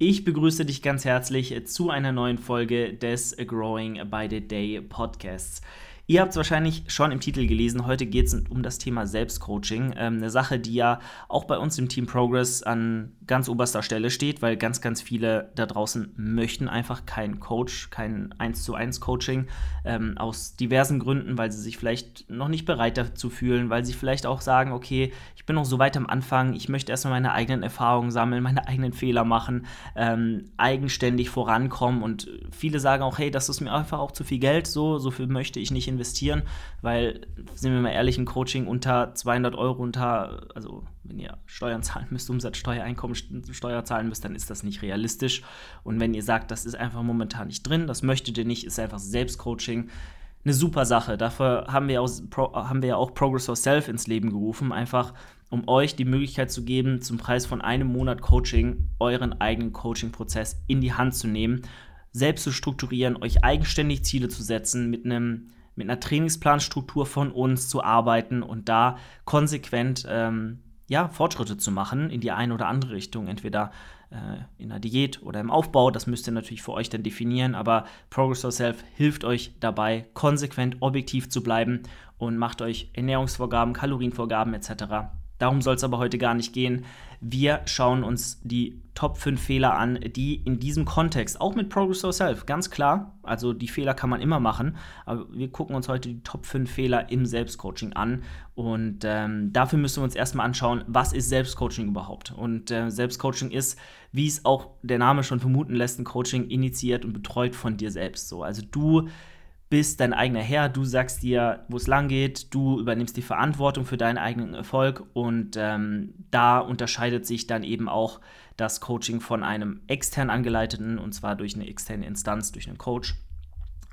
Ich begrüße dich ganz herzlich zu einer neuen Folge des Growing by the Day Podcasts. Ihr habt es wahrscheinlich schon im Titel gelesen. Heute geht es um das Thema Selbstcoaching. Ähm, eine Sache, die ja auch bei uns im Team Progress an ganz oberster Stelle steht, weil ganz, ganz viele da draußen möchten einfach keinen Coach, kein 1 zu 1 Coaching ähm, aus diversen Gründen, weil sie sich vielleicht noch nicht bereit dazu fühlen, weil sie vielleicht auch sagen, okay, ich bin noch so weit am Anfang, ich möchte erstmal meine eigenen Erfahrungen sammeln, meine eigenen Fehler machen, ähm, eigenständig vorankommen und viele sagen auch, hey, das ist mir einfach auch zu viel Geld, so, so viel möchte ich nicht investieren investieren, weil, sind wir mal ehrlich, ein Coaching unter 200 Euro, unter, also wenn ihr Steuern zahlen müsst, Umsatzsteuer, Einkommensteuer zahlen müsst, dann ist das nicht realistisch. Und wenn ihr sagt, das ist einfach momentan nicht drin, das möchtet ihr nicht, ist einfach Selbstcoaching eine super Sache. Dafür haben wir, auch, haben wir ja auch Progress for Self ins Leben gerufen, einfach um euch die Möglichkeit zu geben, zum Preis von einem Monat Coaching euren eigenen Coaching-Prozess in die Hand zu nehmen, selbst zu strukturieren, euch eigenständig Ziele zu setzen, mit einem mit einer Trainingsplanstruktur von uns zu arbeiten und da konsequent ähm, ja, Fortschritte zu machen in die eine oder andere Richtung, entweder äh, in der Diät oder im Aufbau, das müsst ihr natürlich für euch dann definieren, aber Progress Yourself hilft euch dabei, konsequent objektiv zu bleiben und macht euch Ernährungsvorgaben, Kalorienvorgaben etc. Darum soll es aber heute gar nicht gehen. Wir schauen uns die Top 5 Fehler an, die in diesem Kontext, auch mit Progress Yourself, ganz klar, also die Fehler kann man immer machen, aber wir gucken uns heute die Top 5 Fehler im Selbstcoaching an und ähm, dafür müssen wir uns erstmal anschauen, was ist Selbstcoaching überhaupt? Und äh, Selbstcoaching ist, wie es auch der Name schon vermuten lässt, ein Coaching initiiert und betreut von dir selbst. So, also du bist dein eigener Herr, du sagst dir, wo es lang geht, du übernimmst die Verantwortung für deinen eigenen Erfolg und ähm, da unterscheidet sich dann eben auch das Coaching von einem extern angeleiteten und zwar durch eine externe Instanz, durch einen Coach,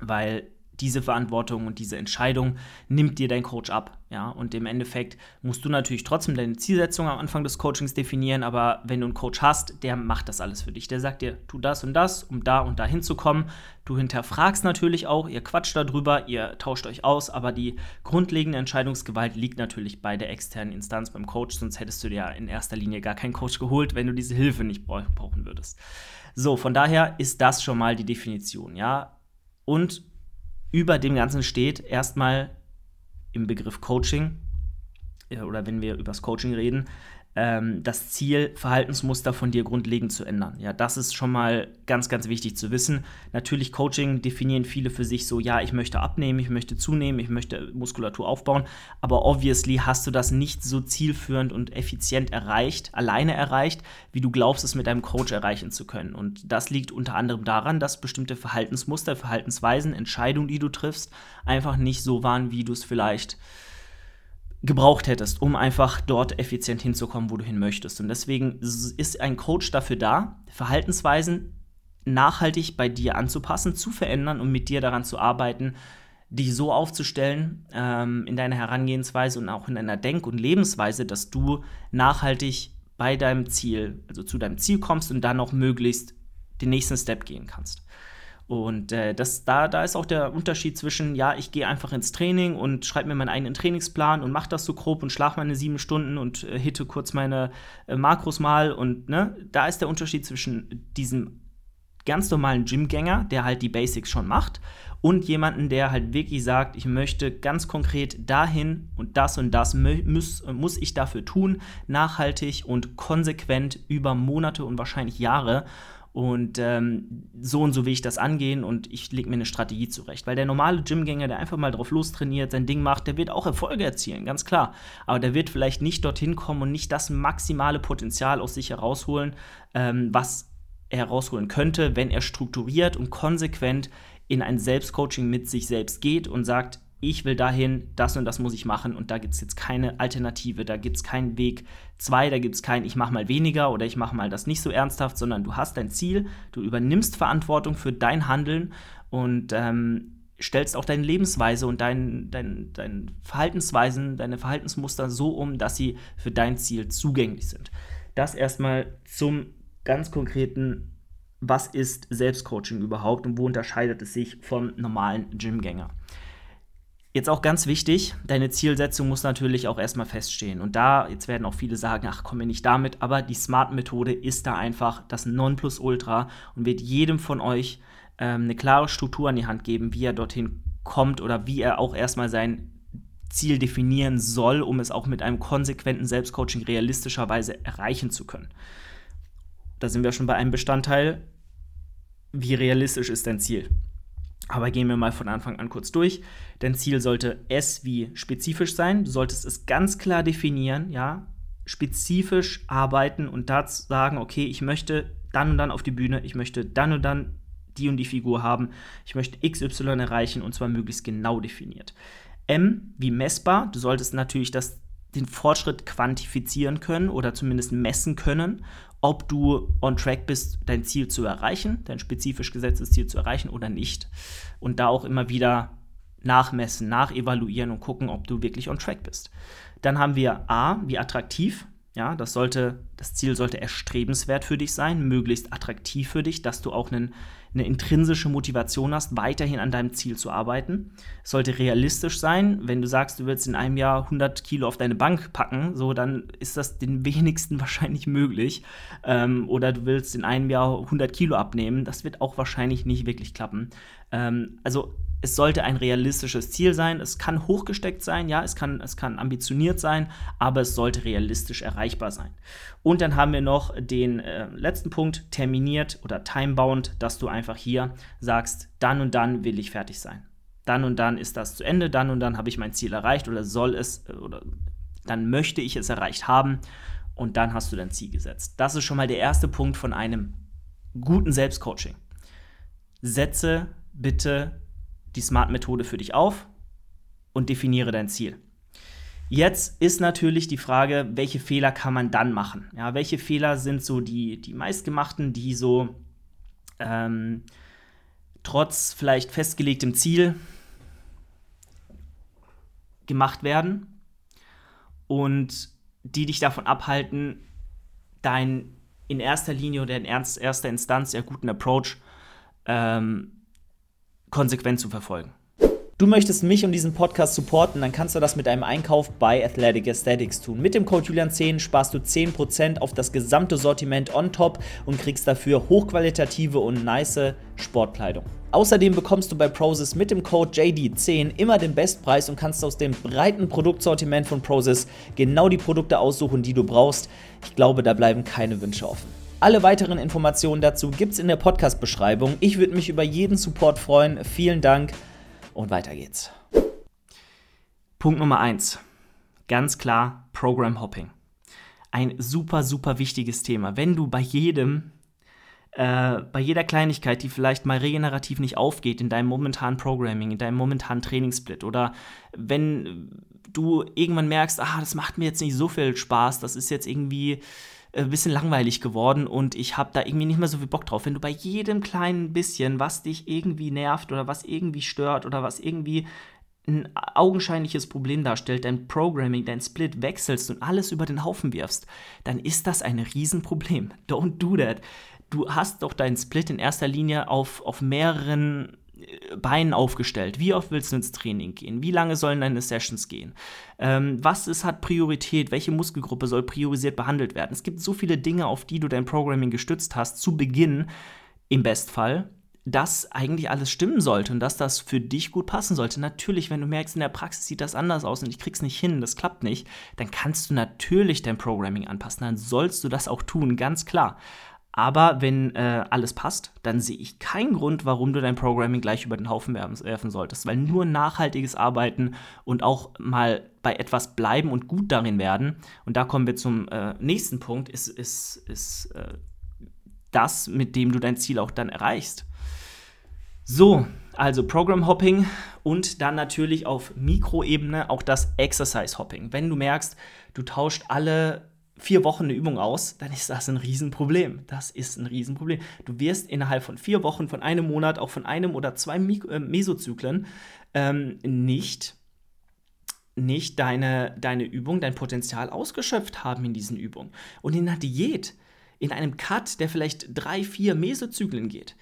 weil diese Verantwortung und diese Entscheidung nimmt dir dein Coach ab. Ja, und im Endeffekt musst du natürlich trotzdem deine Zielsetzung am Anfang des Coachings definieren, aber wenn du einen Coach hast, der macht das alles für dich. Der sagt dir, tu das und das, um da und da hinzukommen. Du hinterfragst natürlich auch, ihr quatscht darüber, ihr tauscht euch aus, aber die grundlegende Entscheidungsgewalt liegt natürlich bei der externen Instanz, beim Coach, sonst hättest du dir ja in erster Linie gar keinen Coach geholt, wenn du diese Hilfe nicht brauchen würdest. So, von daher ist das schon mal die Definition, ja. Und über dem Ganzen steht erstmal im Begriff Coaching oder wenn wir über das Coaching reden, ähm, das Ziel, Verhaltensmuster von dir grundlegend zu ändern. Ja, das ist schon mal ganz, ganz wichtig zu wissen. Natürlich, Coaching definieren viele für sich so, ja, ich möchte abnehmen, ich möchte zunehmen, ich möchte Muskulatur aufbauen, aber obviously hast du das nicht so zielführend und effizient erreicht, alleine erreicht, wie du glaubst, es mit deinem Coach erreichen zu können. Und das liegt unter anderem daran, dass bestimmte Verhaltensmuster, Verhaltensweisen, Entscheidungen, die du triffst, einfach nicht so waren, wie du es vielleicht gebraucht hättest, um einfach dort effizient hinzukommen, wo du hin möchtest. Und deswegen ist ein Coach dafür da, Verhaltensweisen nachhaltig bei dir anzupassen, zu verändern und mit dir daran zu arbeiten, dich so aufzustellen ähm, in deiner Herangehensweise und auch in deiner Denk- und Lebensweise, dass du nachhaltig bei deinem Ziel, also zu deinem Ziel kommst und dann auch möglichst den nächsten Step gehen kannst. Und äh, das, da, da ist auch der Unterschied zwischen, ja, ich gehe einfach ins Training und schreibe mir meinen eigenen Trainingsplan und mache das so grob und schlafe meine sieben Stunden und äh, hitte kurz meine äh, Makros mal. Und ne, da ist der Unterschied zwischen diesem ganz normalen Gymgänger, der halt die Basics schon macht, und jemanden, der halt wirklich sagt, ich möchte ganz konkret dahin und das und das muss, muss ich dafür tun, nachhaltig und konsequent über Monate und wahrscheinlich Jahre. Und ähm, so und so will ich das angehen und ich lege mir eine Strategie zurecht. Weil der normale Gymgänger, der einfach mal drauf lostrainiert, sein Ding macht, der wird auch Erfolge erzielen, ganz klar. Aber der wird vielleicht nicht dorthin kommen und nicht das maximale Potenzial aus sich herausholen, ähm, was er herausholen könnte, wenn er strukturiert und konsequent in ein Selbstcoaching mit sich selbst geht und sagt, ich will dahin, das und das muss ich machen und da gibt es jetzt keine Alternative, da gibt es keinen Weg 2, da gibt es kein, ich mache mal weniger oder ich mache mal das nicht so ernsthaft, sondern du hast dein Ziel, du übernimmst Verantwortung für dein Handeln und ähm, stellst auch deine Lebensweise und dein, dein, dein Verhaltensweisen, deine Verhaltensmuster so um, dass sie für dein Ziel zugänglich sind. Das erstmal zum ganz konkreten, was ist Selbstcoaching überhaupt und wo unterscheidet es sich vom normalen Gymgänger? Jetzt auch ganz wichtig, deine Zielsetzung muss natürlich auch erstmal feststehen. Und da, jetzt werden auch viele sagen, ach, komm mir nicht damit, aber die Smart-Methode ist da einfach das Nonplusultra und wird jedem von euch ähm, eine klare Struktur an die Hand geben, wie er dorthin kommt oder wie er auch erstmal sein Ziel definieren soll, um es auch mit einem konsequenten Selbstcoaching realistischerweise erreichen zu können. Da sind wir schon bei einem Bestandteil, wie realistisch ist dein Ziel? Aber gehen wir mal von Anfang an kurz durch. Dein Ziel sollte S wie spezifisch sein. Du solltest es ganz klar definieren, ja, spezifisch arbeiten und dazu sagen, okay, ich möchte dann und dann auf die Bühne, ich möchte dann und dann die und die Figur haben, ich möchte XY erreichen und zwar möglichst genau definiert. M wie messbar. Du solltest natürlich das, den Fortschritt quantifizieren können oder zumindest messen können ob du on track bist, dein Ziel zu erreichen, dein spezifisch gesetztes Ziel zu erreichen oder nicht. Und da auch immer wieder nachmessen, nachevaluieren und gucken, ob du wirklich on track bist. Dann haben wir A, wie attraktiv. Ja, das sollte, das Ziel sollte erstrebenswert für dich sein, möglichst attraktiv für dich, dass du auch einen eine intrinsische Motivation hast, weiterhin an deinem Ziel zu arbeiten. Es sollte realistisch sein. Wenn du sagst, du willst in einem Jahr 100 Kilo auf deine Bank packen, so dann ist das den wenigsten wahrscheinlich möglich. Ähm, oder du willst in einem Jahr 100 Kilo abnehmen, das wird auch wahrscheinlich nicht wirklich klappen. Ähm, also es sollte ein realistisches Ziel sein. Es kann hochgesteckt sein, ja, es kann, es kann ambitioniert sein, aber es sollte realistisch erreichbar sein. Und dann haben wir noch den äh, letzten Punkt, terminiert oder timebound, dass du einfach hier sagst, dann und dann will ich fertig sein. Dann und dann ist das zu Ende, dann und dann habe ich mein Ziel erreicht oder soll es äh, oder dann möchte ich es erreicht haben und dann hast du dein Ziel gesetzt. Das ist schon mal der erste Punkt von einem guten Selbstcoaching. Setze bitte die Smart-Methode für dich auf und definiere dein Ziel. Jetzt ist natürlich die Frage, welche Fehler kann man dann machen? Ja, welche Fehler sind so die, die meistgemachten, die so ähm, trotz vielleicht festgelegtem Ziel gemacht werden und die dich davon abhalten, dein in erster Linie oder in erster Instanz ja guten Approach ähm, konsequent zu verfolgen. Du möchtest mich und diesen Podcast supporten, dann kannst du das mit einem Einkauf bei Athletic Aesthetics tun. Mit dem Code Julian10 sparst du 10% auf das gesamte Sortiment on top und kriegst dafür hochqualitative und nice Sportkleidung. Außerdem bekommst du bei Prozis mit dem Code JD10 immer den Bestpreis und kannst aus dem breiten Produktsortiment von Prozis genau die Produkte aussuchen, die du brauchst. Ich glaube, da bleiben keine Wünsche offen. Alle weiteren Informationen dazu gibt es in der Podcast-Beschreibung. Ich würde mich über jeden Support freuen. Vielen Dank und weiter geht's. Punkt Nummer 1. Ganz klar Program Hopping. Ein super, super wichtiges Thema. Wenn du bei jedem, äh, bei jeder Kleinigkeit, die vielleicht mal regenerativ nicht aufgeht in deinem momentanen Programming, in deinem momentanen Trainingssplit oder wenn du irgendwann merkst, ah, das macht mir jetzt nicht so viel Spaß, das ist jetzt irgendwie ein äh, bisschen langweilig geworden und ich habe da irgendwie nicht mehr so viel Bock drauf. Wenn du bei jedem kleinen bisschen, was dich irgendwie nervt oder was irgendwie stört oder was irgendwie ein augenscheinliches Problem darstellt, dein Programming, dein Split wechselst und alles über den Haufen wirfst, dann ist das ein Riesenproblem. Don't do that. Du hast doch deinen Split in erster Linie auf, auf mehreren Beinen aufgestellt? Wie oft willst du ins Training gehen? Wie lange sollen deine Sessions gehen? Ähm, was ist, hat Priorität? Welche Muskelgruppe soll priorisiert behandelt werden? Es gibt so viele Dinge, auf die du dein Programming gestützt hast, zu Beginn im Bestfall, dass eigentlich alles stimmen sollte und dass das für dich gut passen sollte. Natürlich, wenn du merkst, in der Praxis sieht das anders aus und ich krieg's nicht hin, das klappt nicht, dann kannst du natürlich dein Programming anpassen. Dann sollst du das auch tun, ganz klar. Aber wenn äh, alles passt, dann sehe ich keinen Grund, warum du dein Programming gleich über den Haufen werfen solltest. Weil nur nachhaltiges Arbeiten und auch mal bei etwas bleiben und gut darin werden, und da kommen wir zum äh, nächsten Punkt, ist, ist, ist äh, das, mit dem du dein Ziel auch dann erreichst. So, also Program Hopping und dann natürlich auf Mikroebene auch das Exercise Hopping. Wenn du merkst, du tauscht alle vier Wochen eine Übung aus, dann ist das ein Riesenproblem. Das ist ein Riesenproblem. Du wirst innerhalb von vier Wochen, von einem Monat, auch von einem oder zwei äh, Mesozyklen ähm, nicht, nicht deine, deine Übung, dein Potenzial ausgeschöpft haben in diesen Übungen. Und in einer Diät, in einem Cut, der vielleicht drei, vier Mesozyklen geht,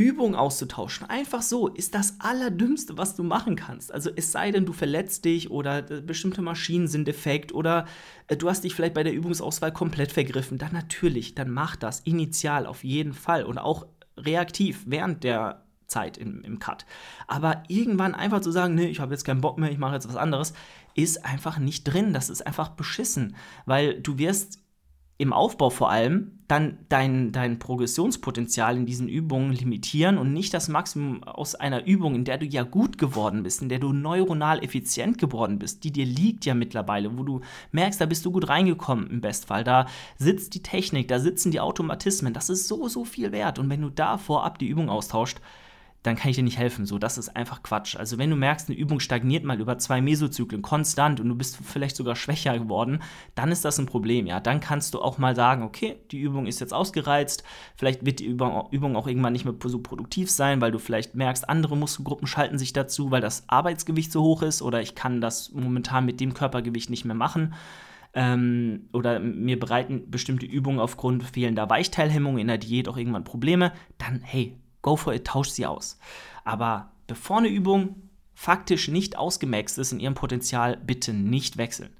Übung auszutauschen, einfach so, ist das Allerdümmste, was du machen kannst. Also es sei denn, du verletzt dich oder äh, bestimmte Maschinen sind defekt oder äh, du hast dich vielleicht bei der Übungsauswahl komplett vergriffen, dann natürlich, dann mach das initial auf jeden Fall und auch reaktiv während der Zeit im, im Cut. Aber irgendwann einfach zu sagen, nee, ich habe jetzt keinen Bock mehr, ich mache jetzt was anderes, ist einfach nicht drin. Das ist einfach beschissen, weil du wirst im Aufbau vor allem dann dein, dein Progressionspotenzial in diesen Übungen limitieren und nicht das Maximum aus einer Übung, in der du ja gut geworden bist, in der du neuronal effizient geworden bist, die dir liegt ja mittlerweile, wo du merkst, da bist du gut reingekommen im Bestfall, da sitzt die Technik, da sitzen die Automatismen, das ist so, so viel wert. Und wenn du da vorab die Übung austauscht, dann kann ich dir nicht helfen. So, das ist einfach Quatsch. Also, wenn du merkst, eine Übung stagniert mal über zwei Mesozyklen konstant und du bist vielleicht sogar schwächer geworden, dann ist das ein Problem. Ja, dann kannst du auch mal sagen, okay, die Übung ist jetzt ausgereizt. Vielleicht wird die Übung auch irgendwann nicht mehr so produktiv sein, weil du vielleicht merkst, andere Muskelgruppen schalten sich dazu, weil das Arbeitsgewicht so hoch ist oder ich kann das momentan mit dem Körpergewicht nicht mehr machen. Ähm, oder mir bereiten bestimmte Übungen aufgrund fehlender Weichteilhemmung in der Diät auch irgendwann Probleme, dann hey, go for it, tausch sie aus. Aber bevor eine Übung faktisch nicht ausgemaxt ist in ihrem Potenzial, bitte nicht wechseln.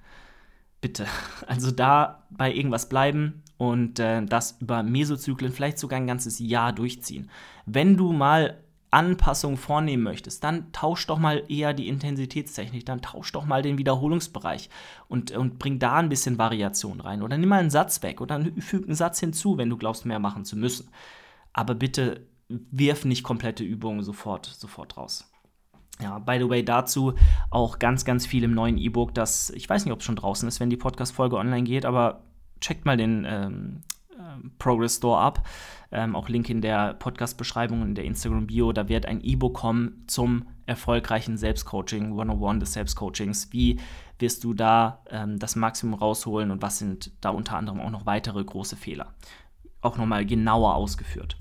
Bitte. Also da bei irgendwas bleiben und äh, das über Mesozyklen vielleicht sogar ein ganzes Jahr durchziehen. Wenn du mal Anpassungen vornehmen möchtest, dann tausch doch mal eher die Intensitätstechnik, dann tausch doch mal den Wiederholungsbereich und, und bring da ein bisschen Variation rein. Oder nimm mal einen Satz weg oder füg einen Satz hinzu, wenn du glaubst, mehr machen zu müssen. Aber bitte wirf nicht komplette Übungen sofort, sofort raus. Ja, by the way, dazu auch ganz, ganz viel im neuen E-Book, das, ich weiß nicht, ob es schon draußen ist, wenn die Podcast-Folge online geht, aber checkt mal den ähm, äh, Progress Store ab. Ähm, auch Link in der Podcast-Beschreibung in der Instagram-Bio. Da wird ein E-Book kommen zum erfolgreichen Selbstcoaching, 101 des Selbstcoachings. Wie wirst du da ähm, das Maximum rausholen und was sind da unter anderem auch noch weitere große Fehler? Auch nochmal genauer ausgeführt.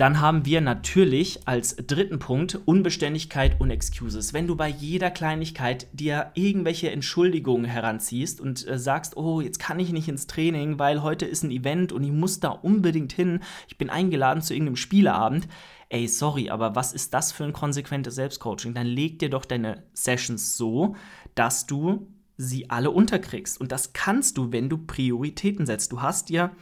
Dann haben wir natürlich als dritten Punkt Unbeständigkeit und Excuses. Wenn du bei jeder Kleinigkeit dir irgendwelche Entschuldigungen heranziehst und äh, sagst, oh, jetzt kann ich nicht ins Training, weil heute ist ein Event und ich muss da unbedingt hin, ich bin eingeladen zu irgendeinem Spieleabend. Ey, sorry, aber was ist das für ein konsequentes Selbstcoaching? Dann leg dir doch deine Sessions so, dass du sie alle unterkriegst. Und das kannst du, wenn du Prioritäten setzt. Du hast dir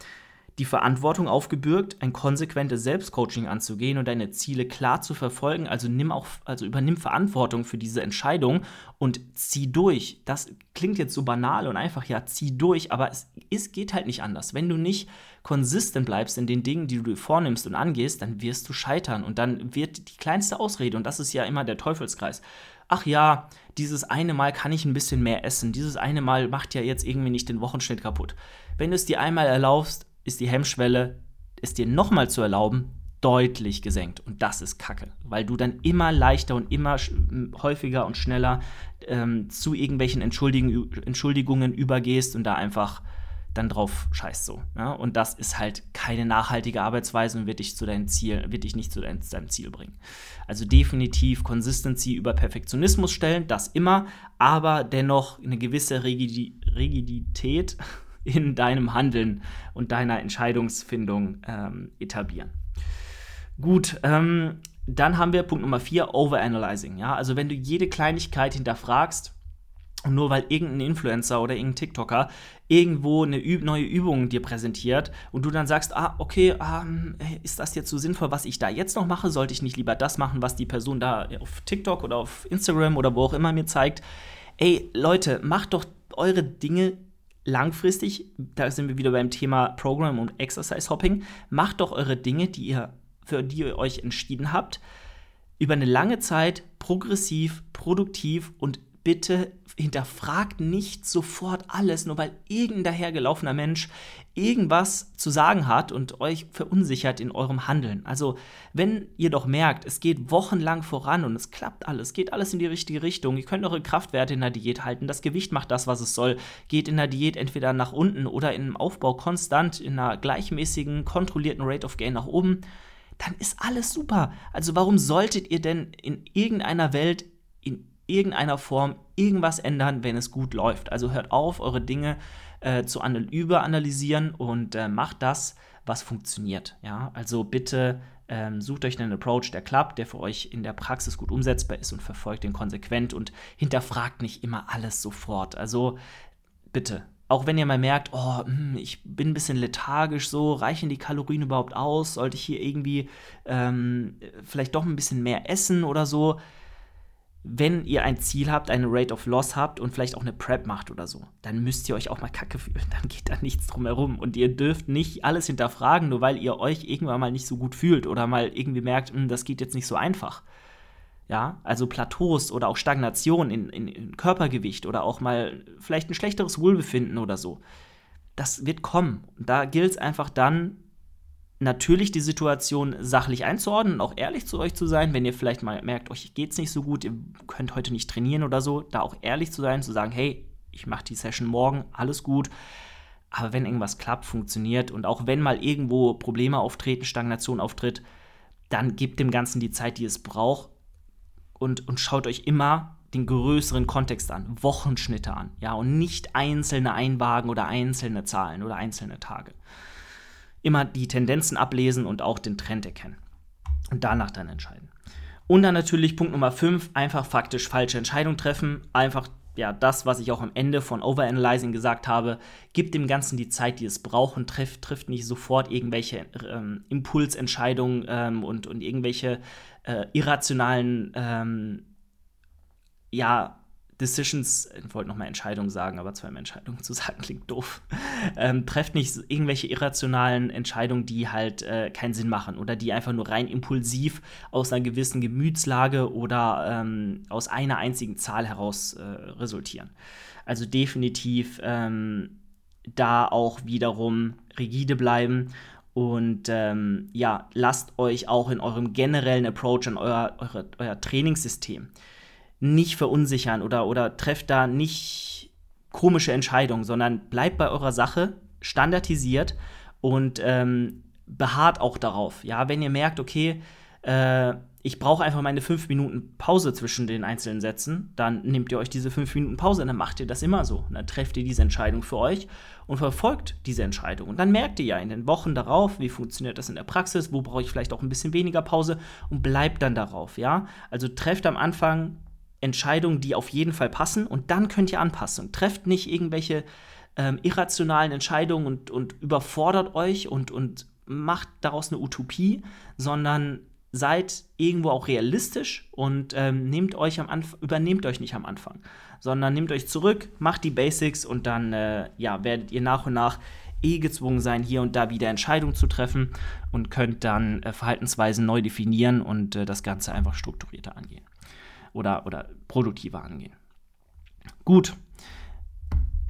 die Verantwortung aufgebürgt, ein konsequentes Selbstcoaching anzugehen und deine Ziele klar zu verfolgen. Also nimm auch, also übernimm Verantwortung für diese Entscheidung und zieh durch. Das klingt jetzt so banal und einfach, ja, zieh durch, aber es, es geht halt nicht anders. Wenn du nicht konsistent bleibst in den Dingen, die du dir vornimmst und angehst, dann wirst du scheitern und dann wird die kleinste Ausrede, und das ist ja immer der Teufelskreis. Ach ja, dieses eine Mal kann ich ein bisschen mehr essen. Dieses eine Mal macht ja jetzt irgendwie nicht den Wochenschnitt kaputt. Wenn du es dir einmal erlaubst, ist die Hemmschwelle, es dir nochmal zu erlauben, deutlich gesenkt. Und das ist Kacke, weil du dann immer leichter und immer häufiger und schneller ähm, zu irgendwelchen Entschuldigung, Entschuldigungen übergehst und da einfach dann drauf scheißt so. Ja? Und das ist halt keine nachhaltige Arbeitsweise und wird dich zu deinem Ziel, wird dich nicht zu deinem, Ziel bringen. Also definitiv Consistency über Perfektionismus stellen, das immer, aber dennoch eine gewisse Rigidität in deinem Handeln und deiner Entscheidungsfindung ähm, etablieren. Gut, ähm, dann haben wir Punkt Nummer 4, Overanalyzing. Ja? Also wenn du jede Kleinigkeit hinterfragst, und nur weil irgendein Influencer oder irgendein TikToker irgendwo eine Üb neue Übung dir präsentiert und du dann sagst, ah, okay, ähm, ist das jetzt so sinnvoll, was ich da jetzt noch mache? Sollte ich nicht lieber das machen, was die Person da auf TikTok oder auf Instagram oder wo auch immer mir zeigt? Ey, Leute, macht doch eure Dinge langfristig, da sind wir wieder beim Thema Program und Exercise Hopping, macht doch eure Dinge, die ihr, für die ihr euch entschieden habt, über eine lange Zeit progressiv, produktiv und bitte hinterfragt nicht sofort alles, nur weil irgendein dahergelaufener Mensch irgendwas zu sagen hat und euch verunsichert in eurem Handeln. Also, wenn ihr doch merkt, es geht wochenlang voran und es klappt alles, geht alles in die richtige Richtung, ihr könnt eure Kraftwerte in der Diät halten, das Gewicht macht das, was es soll, geht in der Diät entweder nach unten oder im Aufbau konstant in einer gleichmäßigen, kontrollierten Rate of Gain nach oben, dann ist alles super. Also, warum solltet ihr denn in irgendeiner Welt in irgendeiner Form irgendwas ändern, wenn es gut läuft. Also hört auf, eure Dinge äh, zu überanalysieren und äh, macht das, was funktioniert. Ja, also bitte ähm, sucht euch einen Approach, der klappt, der für euch in der Praxis gut umsetzbar ist und verfolgt den konsequent und hinterfragt nicht immer alles sofort. Also bitte, auch wenn ihr mal merkt, oh, hm, ich bin ein bisschen lethargisch so, reichen die Kalorien überhaupt aus? Sollte ich hier irgendwie ähm, vielleicht doch ein bisschen mehr essen oder so? Wenn ihr ein Ziel habt, eine Rate of Loss habt und vielleicht auch eine Prep macht oder so, dann müsst ihr euch auch mal kacke fühlen. Dann geht da nichts drum herum. Und ihr dürft nicht alles hinterfragen, nur weil ihr euch irgendwann mal nicht so gut fühlt oder mal irgendwie merkt, hm, das geht jetzt nicht so einfach. Ja, also Plateaus oder auch Stagnation in, in, in Körpergewicht oder auch mal vielleicht ein schlechteres Wohlbefinden oder so. Das wird kommen. Da gilt es einfach dann, natürlich die Situation sachlich einzuordnen und auch ehrlich zu euch zu sein, wenn ihr vielleicht mal merkt, euch geht's nicht so gut, ihr könnt heute nicht trainieren oder so, da auch ehrlich zu sein, zu sagen, hey, ich mache die Session morgen, alles gut. Aber wenn irgendwas klappt, funktioniert und auch wenn mal irgendwo Probleme auftreten, Stagnation auftritt, dann gebt dem Ganzen die Zeit, die es braucht und, und schaut euch immer den größeren Kontext an, Wochenschnitte an, ja, und nicht einzelne Einwagen oder einzelne Zahlen oder einzelne Tage immer die Tendenzen ablesen und auch den Trend erkennen. Und danach dann entscheiden. Und dann natürlich Punkt Nummer 5, einfach faktisch falsche Entscheidungen treffen. Einfach ja, das, was ich auch am Ende von Overanalyzing gesagt habe, gibt dem Ganzen die Zeit, die es braucht und trifft, trifft nicht sofort irgendwelche ähm, Impulsentscheidungen ähm, und, und irgendwelche äh, irrationalen ähm, ja, Decisions, ich wollte nochmal Entscheidungen sagen, aber zweimal Entscheidungen zu sagen klingt doof. Ähm, trefft nicht irgendwelche irrationalen Entscheidungen, die halt äh, keinen Sinn machen oder die einfach nur rein impulsiv aus einer gewissen Gemütslage oder ähm, aus einer einzigen Zahl heraus äh, resultieren. Also definitiv ähm, da auch wiederum rigide bleiben und ähm, ja, lasst euch auch in eurem generellen Approach an euer, eure, euer Trainingssystem nicht verunsichern oder, oder trefft da nicht komische Entscheidungen, sondern bleibt bei eurer Sache, standardisiert und ähm, beharrt auch darauf. Ja, wenn ihr merkt, okay, äh, ich brauche einfach meine fünf Minuten Pause zwischen den einzelnen Sätzen, dann nehmt ihr euch diese fünf Minuten Pause, dann macht ihr das immer so. Und dann trefft ihr diese Entscheidung für euch und verfolgt diese Entscheidung. Und dann merkt ihr ja in den Wochen darauf, wie funktioniert das in der Praxis, wo brauche ich vielleicht auch ein bisschen weniger Pause und bleibt dann darauf, ja. Also trefft am Anfang Entscheidungen, die auf jeden Fall passen und dann könnt ihr anpassen. Trefft nicht irgendwelche ähm, irrationalen Entscheidungen und, und überfordert euch und, und macht daraus eine Utopie, sondern seid irgendwo auch realistisch und ähm, nehmt euch am Anfang, übernehmt euch nicht am Anfang, sondern nehmt euch zurück, macht die Basics und dann äh, ja, werdet ihr nach und nach eh gezwungen sein, hier und da wieder Entscheidungen zu treffen und könnt dann äh, Verhaltensweisen neu definieren und äh, das Ganze einfach strukturierter angehen oder, oder produktiver angehen. Gut.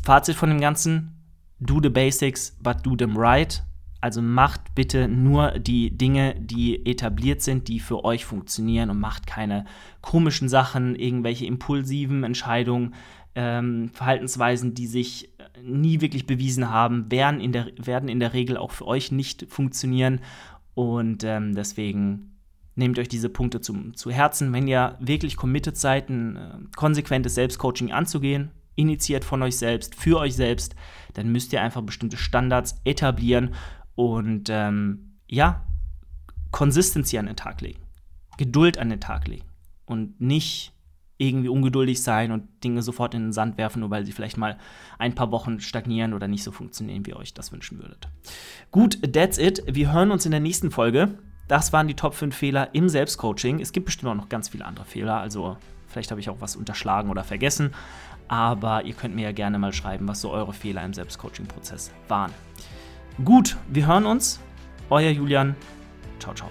Fazit von dem Ganzen: Do the basics, but do them right. Also macht bitte nur die Dinge, die etabliert sind, die für euch funktionieren und macht keine komischen Sachen, irgendwelche impulsiven Entscheidungen, ähm, Verhaltensweisen, die sich nie wirklich bewiesen haben, werden in der, werden in der Regel auch für euch nicht funktionieren. Und ähm, deswegen nehmt euch diese Punkte zu, zu Herzen. Wenn ihr wirklich committed seid, ein äh, konsequentes Selbstcoaching anzugehen, initiiert von euch selbst, für euch selbst, dann müsst ihr einfach bestimmte Standards etablieren und ähm, ja, Consistency an den Tag legen, Geduld an den Tag legen und nicht irgendwie ungeduldig sein und Dinge sofort in den Sand werfen, nur weil sie vielleicht mal ein paar Wochen stagnieren oder nicht so funktionieren, wie ihr euch das wünschen würdet. Gut, that's it. Wir hören uns in der nächsten Folge. Das waren die Top 5 Fehler im Selbstcoaching. Es gibt bestimmt auch noch ganz viele andere Fehler, also vielleicht habe ich auch was unterschlagen oder vergessen. Aber ihr könnt mir ja gerne mal schreiben, was so eure Fehler im Selbstcoaching-Prozess waren. Gut, wir hören uns. Euer Julian. Ciao, ciao.